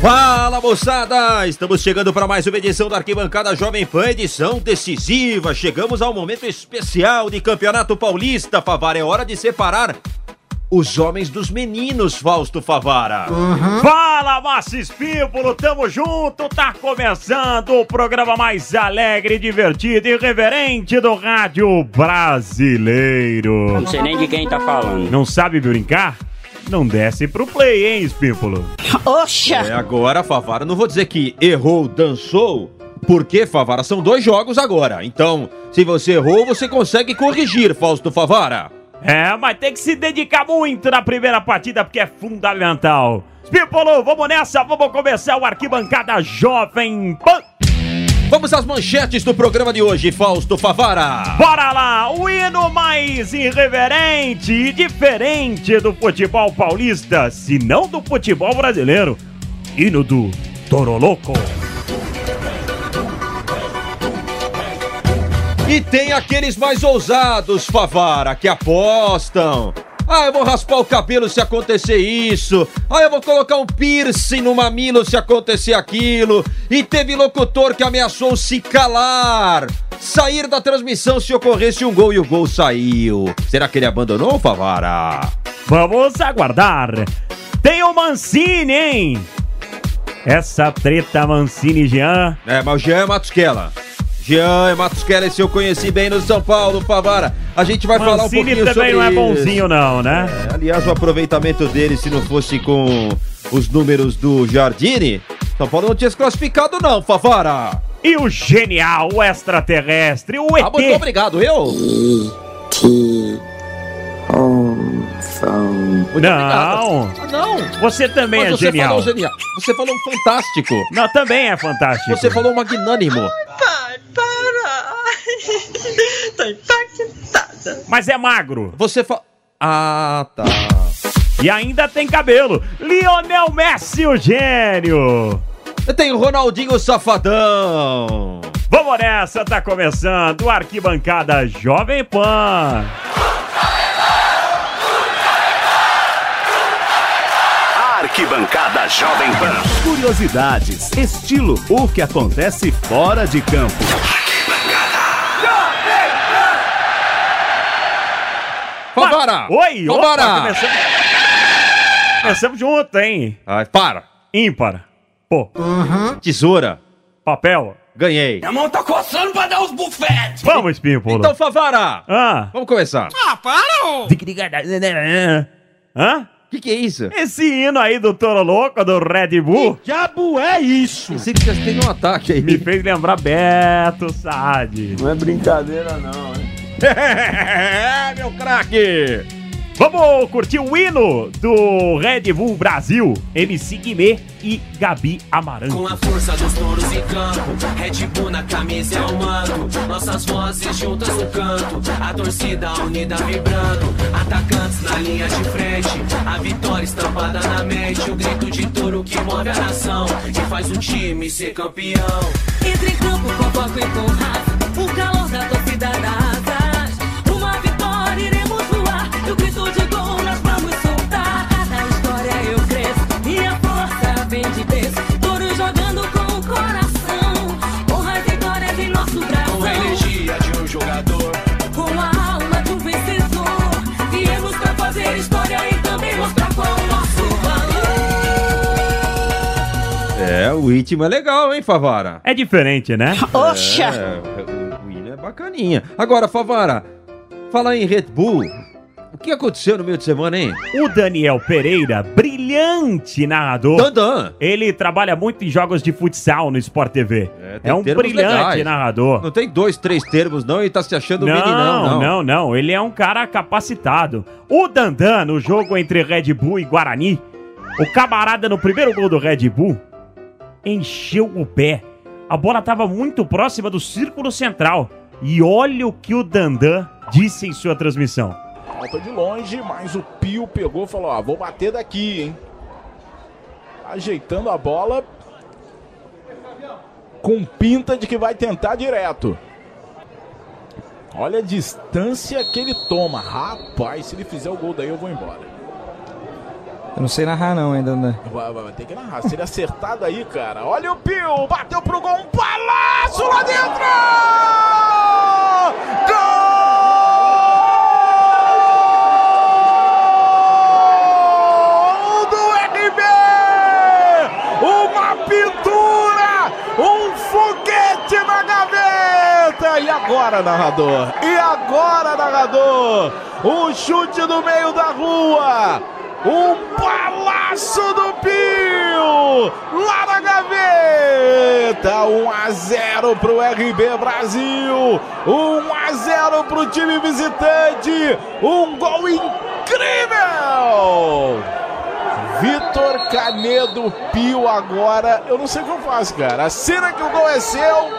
Fala moçada! Estamos chegando para mais uma edição da Arquibancada Jovem Pan, edição decisiva. Chegamos ao momento especial de Campeonato Paulista. Favara, é hora de separar os homens dos meninos, Fausto Favara. Fala, Massis People, tamo junto, tá começando o programa mais alegre, divertido e irreverente do rádio brasileiro. Não sei nem de quem tá falando. Não sabe brincar? Não desce pro play, hein, Espípulo? Oxa! É, agora, Favara, não vou dizer que errou, dançou, porque, Favara, são dois jogos agora. Então, se você errou, você consegue corrigir, Fausto Favara. É, mas tem que se dedicar muito na primeira partida, porque é fundamental. Espípulo, vamos nessa, vamos começar o Arquibancada Jovem Pan. Vamos às manchetes do programa de hoje, Fausto Favara. Bora lá, o hino mais irreverente e diferente do futebol paulista, se não do futebol brasileiro. Hino do Toroloco. E tem aqueles mais ousados, Favara, que apostam. Ah, eu vou raspar o cabelo se acontecer isso. Ah, eu vou colocar um piercing no mamilo se acontecer aquilo. E teve locutor que ameaçou se calar. Sair da transmissão se ocorresse um gol e o gol saiu. Será que ele abandonou, Favara? Vamos aguardar. Tem o Mancini, hein? Essa treta Mancini e Jean. É, mas o Jean é Matusquela. Jean é Matusquela, esse eu conheci bem no São Paulo, Favara. A gente vai falar um Mancini pouquinho também sobre não é bonzinho, não, né? É, aliás, o aproveitamento dele, se não fosse com os números do Jardine, São Paulo não tinha se classificado, não, Favara. E o genial, o extraterrestre, o Ah, muito ET. obrigado, eu. Muito Não. Ah, não. Você também Mas é você genial. falou genial. Você falou um fantástico. Não, também é fantástico. Você falou magnânimo. Pai, para! Tô impactada. Mas é magro. Você fa... Ah, tá. E ainda tem cabelo. Lionel Messi, o gênio. Tem o Ronaldinho Safadão. Vamos nessa, tá começando o Arquibancada Jovem Pan. Arquibancada Jovem Pan. Curiosidades, estilo, o que acontece fora de campo. Favara. Oi, opa, Favara. começamos... começamos junto, hein? Ai, para. Ímpar. Pô, Tesoura. papel. Ganhei. A mão tá coçando pra dar os bufetes. Vamos, Espímpolo. Então, Favara. Ah. Vamos começar. Hã? O que, que é isso? Esse hino aí do Toro Louco, do Red Bull, diabo é isso? Pensei que vocês têm um ataque aí. me fez lembrar Beto Sade. Não é brincadeira não, hein? É, meu craque! Vamos curtir o hino do Red Bull Brasil, MC Guimê e Gabi Amaranto. Com a força dos touros em campo, Red Bull na camisa é o manto. Nossas vozes juntas no canto, a torcida unida vibrando. Atacantes na linha de frente, a vitória estampada na mente. O grito de touro que move a nação e faz o time ser campeão. Entre em campo com foco e com raça, o calor da torcida o ritmo é legal, hein, Favara? É diferente, né? Oxa! É, o, hino é bacaninha. Agora, Favara, falar em Red Bull, o que aconteceu no meio de semana, hein? O Daniel Pereira, brilhante narrador. Dandan. Ele trabalha muito em jogos de futsal no Sport TV. É, É, um brilhante legais. narrador. Não tem dois, três termos, não, e tá se achando Não, meninão, não. não, não, Ele é um cara capacitado. O Dandan, no jogo entre Red Bull e Guarani, o camarada no primeiro gol do Red Bull encheu o pé. A bola estava muito próxima do círculo central. E olha o que o Dandan disse em sua transmissão. Falta de longe, mas o Pio pegou e falou: Ó, vou bater daqui, hein? Ajeitando a bola. Com pinta de que vai tentar direto. Olha a distância que ele toma. Rapaz, se ele fizer o gol daí, eu vou embora. Eu não sei narrar não ainda, né? Vai, vai, vai ter que narrar. Se ele acertar daí, cara. Olha o Pio, bateu pro gol, um palácio lá dentro! Gol do RB! Uma pintura! Um foguete na gaveta! E agora, narrador? E agora, narrador? Um chute no meio da rua! Um palácio do Pio! Lá na gaveta! 1 a 0 pro RB Brasil! 1 a 0 pro time visitante! Um gol incrível! Vitor Canedo Pio agora. Eu não sei o que eu faço, cara. A cena que o gol é seu,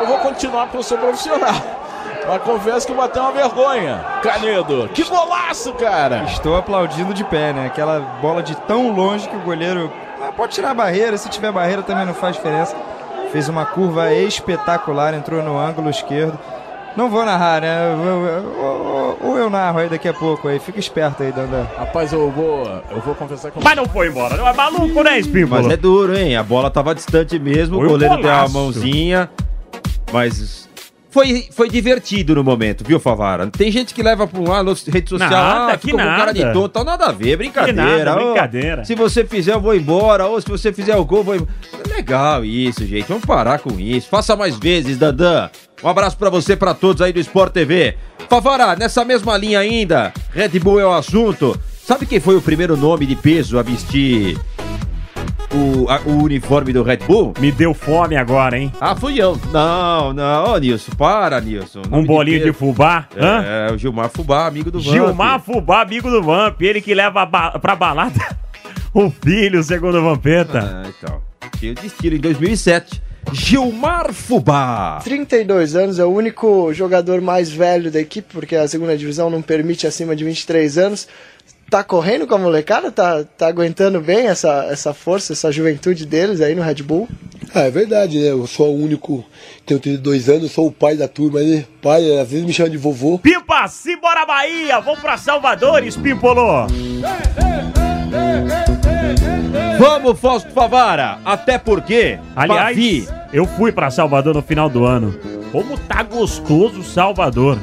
eu vou continuar porque eu sou profissional. Mas confesso que bateu uma vergonha. Canedo, que golaço, cara! Estou aplaudindo de pé, né? Aquela bola de tão longe que o goleiro ah, pode tirar a barreira, se tiver barreira também não faz diferença. Fez uma curva espetacular, entrou no ângulo esquerdo. Não vou narrar, né? Ou, ou eu narro aí daqui a pouco aí. Fica esperto aí, Dandan. Rapaz, eu vou, eu vou confessar que eu Mas não foi embora, não é maluco, né, Espímpolo? Mas é duro, hein? A bola tava distante mesmo, Foi o um goleiro deu uma golaço. mãozinha. Mas foi, foi divertido no momento, viu, Favara? Tem gente que leva pra um lado, rede social, Nada, ah, que ficou com cara de nada. tonto, tal, nada a ver, brincadeira. Que nada, brincadeira. se você fizer, eu vou embora, ou se você fizer o gol, eu vou embora. Legal isso, gente, vamos parar com isso. Faça mais vezes, Dandan. Um abraço pra você, pra todos aí do Sport TV. Favara, nessa mesma linha ainda, Red Bull é o assunto. Sabe quem foi o primeiro nome de peso a vestir o, a- o uniforme do Red Bull? Me deu fome agora, hein? Ah, fui eu. Não, não, Nilson, para, Nilson. Um bolinho de fubá? Hã? É, o Gilmar Fubá, amigo do Vamp. Gilmar Fubá, amigo do Vamp. Ele que leva ba pra balada o filho, segundo o Vampeta. Ah, então. Cheio de estilo em 2007. Gilmar Fubá. 32 anos, é o único jogador mais velho da equipe, porque a segunda divisão não permite acima de 23 anos. Tá correndo com a molecada? Tá, tá aguentando bem essa, essa força, essa juventude deles aí no Red Bull? Ah, é verdade, né? Eu sou o único, tenho 32 anos, sou o pai da turma, né? Pai, às vezes me chama de vovô. Pimpa, simbora Bahia! Vamos pra Salvador, Espimpolo! Vamos, Fausto Favara. Até porque, Aliás, Bavi, eu fui pra Salvador no final do ano. Como tá gostoso Salvador.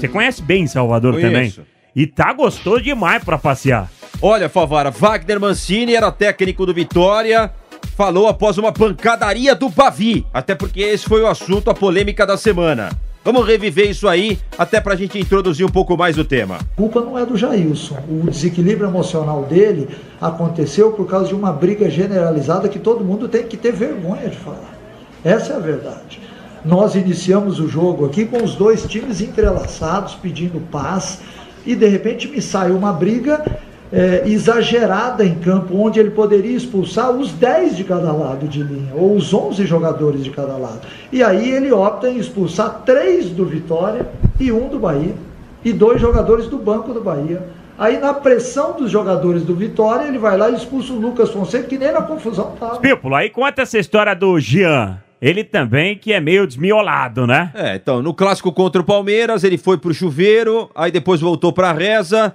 Você conhece bem Salvador Conheço. também? E tá gostoso demais pra passear. Olha, Favara, Wagner Mancini era técnico do Vitória, falou após uma pancadaria do Bavi, até porque esse foi o assunto, a polêmica da semana. Vamos reviver isso aí, até pra gente introduzir um pouco mais o tema. A culpa não é do Jailson. O desequilíbrio emocional dele aconteceu por causa de uma briga generalizada que todo mundo tem que ter vergonha de falar. Essa é a verdade. Nós iniciamos o jogo aqui com os dois times entrelaçados, pedindo paz, e de repente me sai uma briga é, exagerada em campo, onde ele poderia expulsar os 10 de cada lado de linha, ou os 11 jogadores de cada lado. E aí ele opta em expulsar três do Vitória e um do Bahia, e dois jogadores do banco do Bahia. Aí na pressão dos jogadores do Vitória, ele vai lá e expulsa o Lucas Fonseca, que nem na confusão tava. Pípolo, aí conta essa história do Jean. Ele também que é meio desmiolado, né? É, então, no clássico contra o Palmeiras, ele foi pro chuveiro, aí depois voltou pra reza,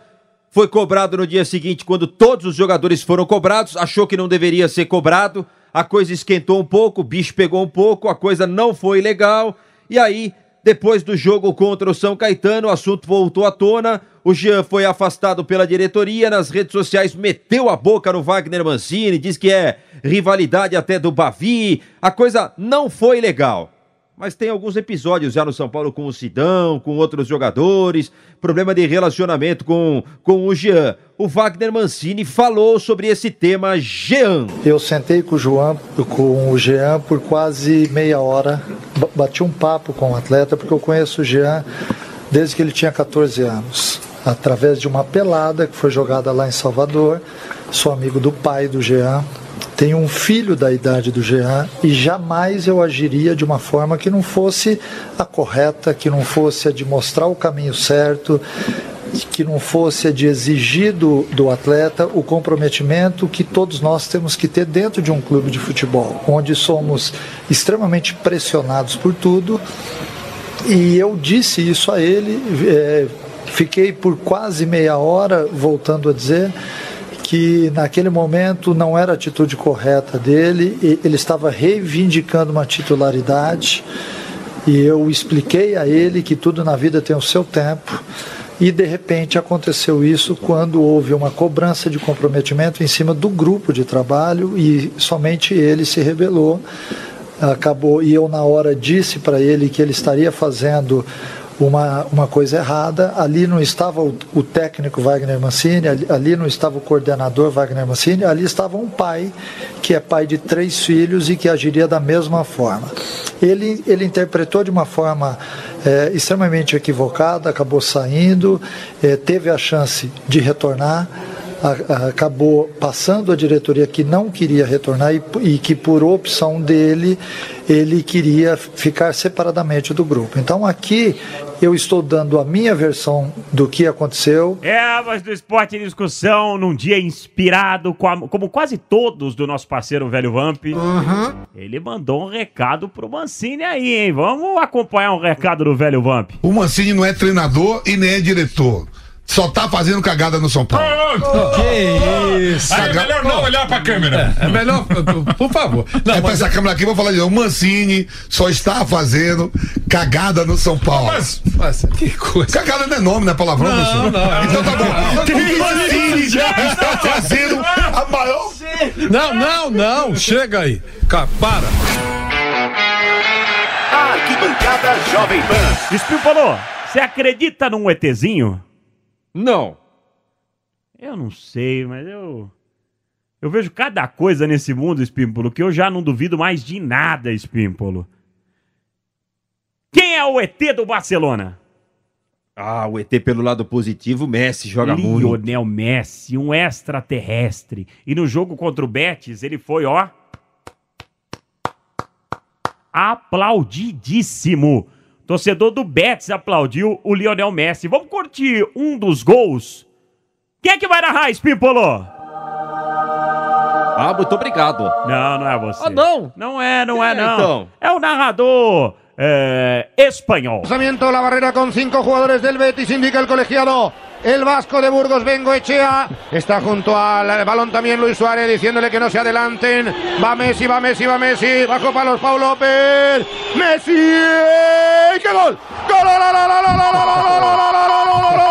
foi cobrado no dia seguinte quando todos os jogadores foram cobrados, achou que não deveria ser cobrado, a coisa esquentou um pouco, o bicho pegou um pouco, a coisa não foi legal, e aí, depois do jogo contra o São Caetano, o assunto voltou à tona, o Jean foi afastado pela diretoria, nas redes sociais meteu a boca no Wagner Mancini, diz que é rivalidade até do Bavi, a coisa não foi legal. Mas tem alguns episódios já no São Paulo com o Sidão, com outros jogadores, problema de relacionamento com, com o Jean. O Wagner Mancini falou sobre esse tema Jean. Eu sentei com o João, com o Jean por quase meia hora, bati um papo com o atleta, porque eu conheço o Jean desde que ele tinha 14 anos, através de uma pelada que foi jogada lá em Salvador. Sou amigo do pai do Jean, tenho um filho da idade do Jean e jamais eu agiria de uma forma que não fosse a correta, que não fosse a de mostrar o caminho certo, que não fosse de exigir do, atleta o comprometimento que todos nós temos que ter dentro de um clube de futebol, onde somos extremamente pressionados por tudo E eu disse isso a ele, é, fiquei por quase meia hora voltando a dizer que naquele momento não era a atitude correta dele, ele estava reivindicando uma titularidade e eu expliquei a ele que tudo na vida tem o seu tempo. E de repente aconteceu isso quando houve uma cobrança de comprometimento em cima do grupo de trabalho e somente ele se rebelou. Acabou e eu na hora disse para ele que ele estaria fazendo uma, uma coisa errada. Ali não estava o, o técnico Wagner Mancini, ali, ali não estava o coordenador Wagner Mancini, ali estava um pai que é pai de três filhos e que agiria da mesma forma. Ele, ele interpretou de uma forma é, extremamente equivocada, acabou saindo, é, teve a chance de retornar acabou passando a diretoria que não queria retornar e, e que por opção dele ele queria ficar separadamente do grupo. Então aqui eu estou dando a minha versão do que aconteceu. É a voz do esporte em discussão num dia inspirado, com a- como quase todos do nosso parceiro Velho Vamp. Ele mandou um recado pro Mancini aí, hein? Vamos acompanhar um recado do Velho Vamp. O Mancini não é treinador e nem é diretor. Só tá fazendo cagada no São Paulo. Que isso. Aí é melhor não olhar pra câmera. É, é melhor, por favor. Não, é pra essa câmera aqui, vou falar de novo. O Mancini só está fazendo cagada no São Paulo. Mas, mas que coisa. Cagada não é nome, não é palavrão, Não, Mancini? não. Então tá bom. Que O Mancini está fazendo a maior. Não, não, não. Chega aí. Cara, para. Arquibancada Jovem Pan. Espinho falou, você acredita num ETzinho? Não. Eu não sei, mas eu. Eu vejo cada coisa nesse mundo, Espímpolo, que eu já não duvido mais de nada, Espímpolo. Quem é o ET do Barcelona? Ah, o ET pelo lado positivo, Messi joga muito. Lionel Messi, um extraterrestre. E no jogo contra o Betis, ele foi, ó. Aplaudidíssimo. Torcedor do Betis aplaudiu o Lionel Messi. Vamos curtir um dos gols? Quem é que vai narrar, Espímpolo? Ah, muito obrigado. Não, não é você. Ah, não? Não é, não é, é, não. então? É o narrador é, espanhol. Lanzamiento, la barrera con cinco jugadores del Betis, indica el colegiado. El vasco de Burgos, Bengo Echea, está junto al balón también Luis Suárez diciéndole que no se adelanten. Va Messi, va Messi, va Messi, bajo palos Pau López. Messi, ¡qué gol! ¡Gol! ¡Gol! ¡Gol! ¡Gol! ¡Gol! ¡Gol!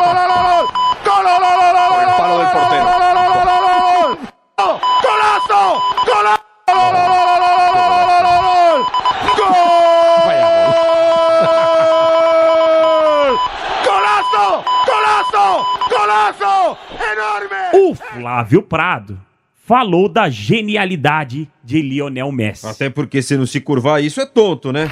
¡Enorme! O Flávio Prado falou da genialidade de Lionel Messi. Até porque se não se curvar isso é tonto, né?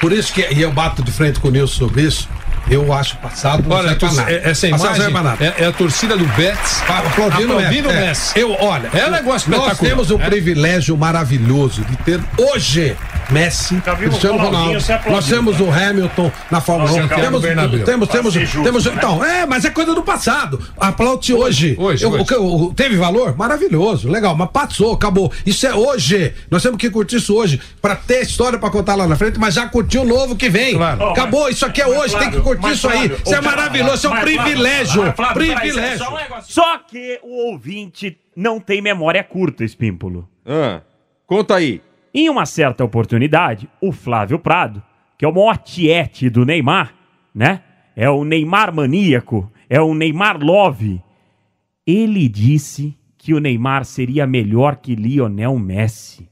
Por isso que e eu bato de frente com o Nilson sobre isso. Eu acho passado. não Olha, nada. é- essa Passado não serve imagem é, é a torcida do Betis Aplaudindo, aplaudindo o o Messi. Messi. É. Eu, olha, É um negócio nós temos um É. privilégio maravilhoso de ter hoje Messi, Cristiano Ronaldo. Nós temos o Hamilton na Fórmula Nossa, 1. cara, Temos, temos, temos, justo, temos, né? então, é, mas é coisa do passado. Aplaude hoje. Hoje, Eu- hoje. teve valor? Maravilhoso, legal, mas passou, acabou. Isso é hoje. Nós temos que curtir isso hoje pra ter história pra contar lá na frente, mas já curtir o novo que vem. Claro. Acabou, isso aqui é hoje, tem que curtir isso aí. Isso é maravilhoso, isso é um privilégio. Privilégio. Só que o ouvinte não tem memória curta, Espímpolo. Ah, conta aí. Em uma certa oportunidade, o Flávio Prado, que é o maior tiete do Neymar, né? É o Neymar maníaco, é o Neymar love. Ele disse que o Neymar seria melhor que Lionel Messi.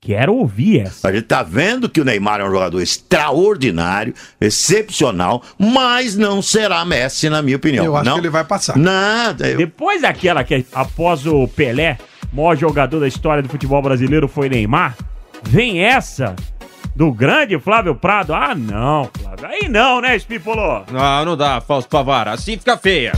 Quero ouvir essa. A gente tá vendo que o Neymar é um jogador extraordinário, excepcional, mas não será Messi, na minha opinião. Eu acho não? que ele vai passar. Nada. eu- Depois daquela que após o Pelé, maior jogador da história do futebol brasileiro foi Neymar, vem essa do grande Flávio Prado. Ah, não, Flávio. Aí não, né, Espípolo? Não, não dá, Fausto Pavara. Assim fica feia.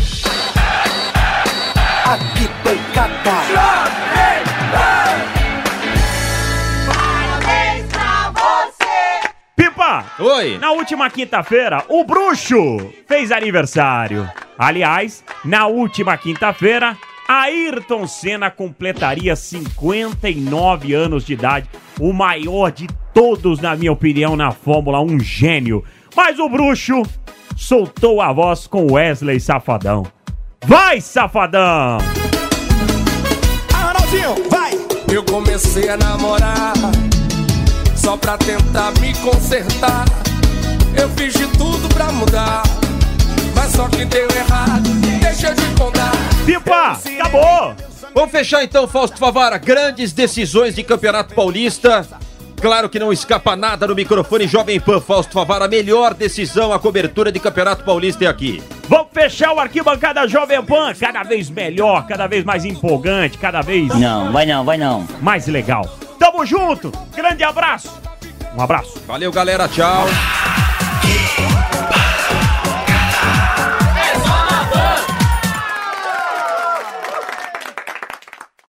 Pipa! Oi! Na última quinta-feira, o Bruxo fez aniversário. Aliás, na última quinta-feira, Ayrton Senna completaria 59 anos de idade, o maior de todos, na minha opinião, na Fórmula 1, um gênio. Mas o bruxo soltou a voz com Wesley Safadão. Vai, Safadão! Ah, Ronaldinho, vai! Eu comecei a namorar só pra tentar me consertar. Eu fiz de tudo pra mudar, só que deu errado. Deixa eu te contar. Pipa, acabou! Vamos fechar então, Fausto Favara. Grandes decisões de Campeonato Paulista. Claro que não escapa nada no microfone Jovem Pan Fausto Favara. A melhor decisão, a cobertura de Campeonato Paulista é aqui. Vamos fechar o arquibancada Jovem Pan, cada vez melhor, cada vez mais empolgante, cada vez. Não, vai não, vai não. Mais legal. Tamo junto, grande abraço. Um abraço. Valeu, galera. Tchau.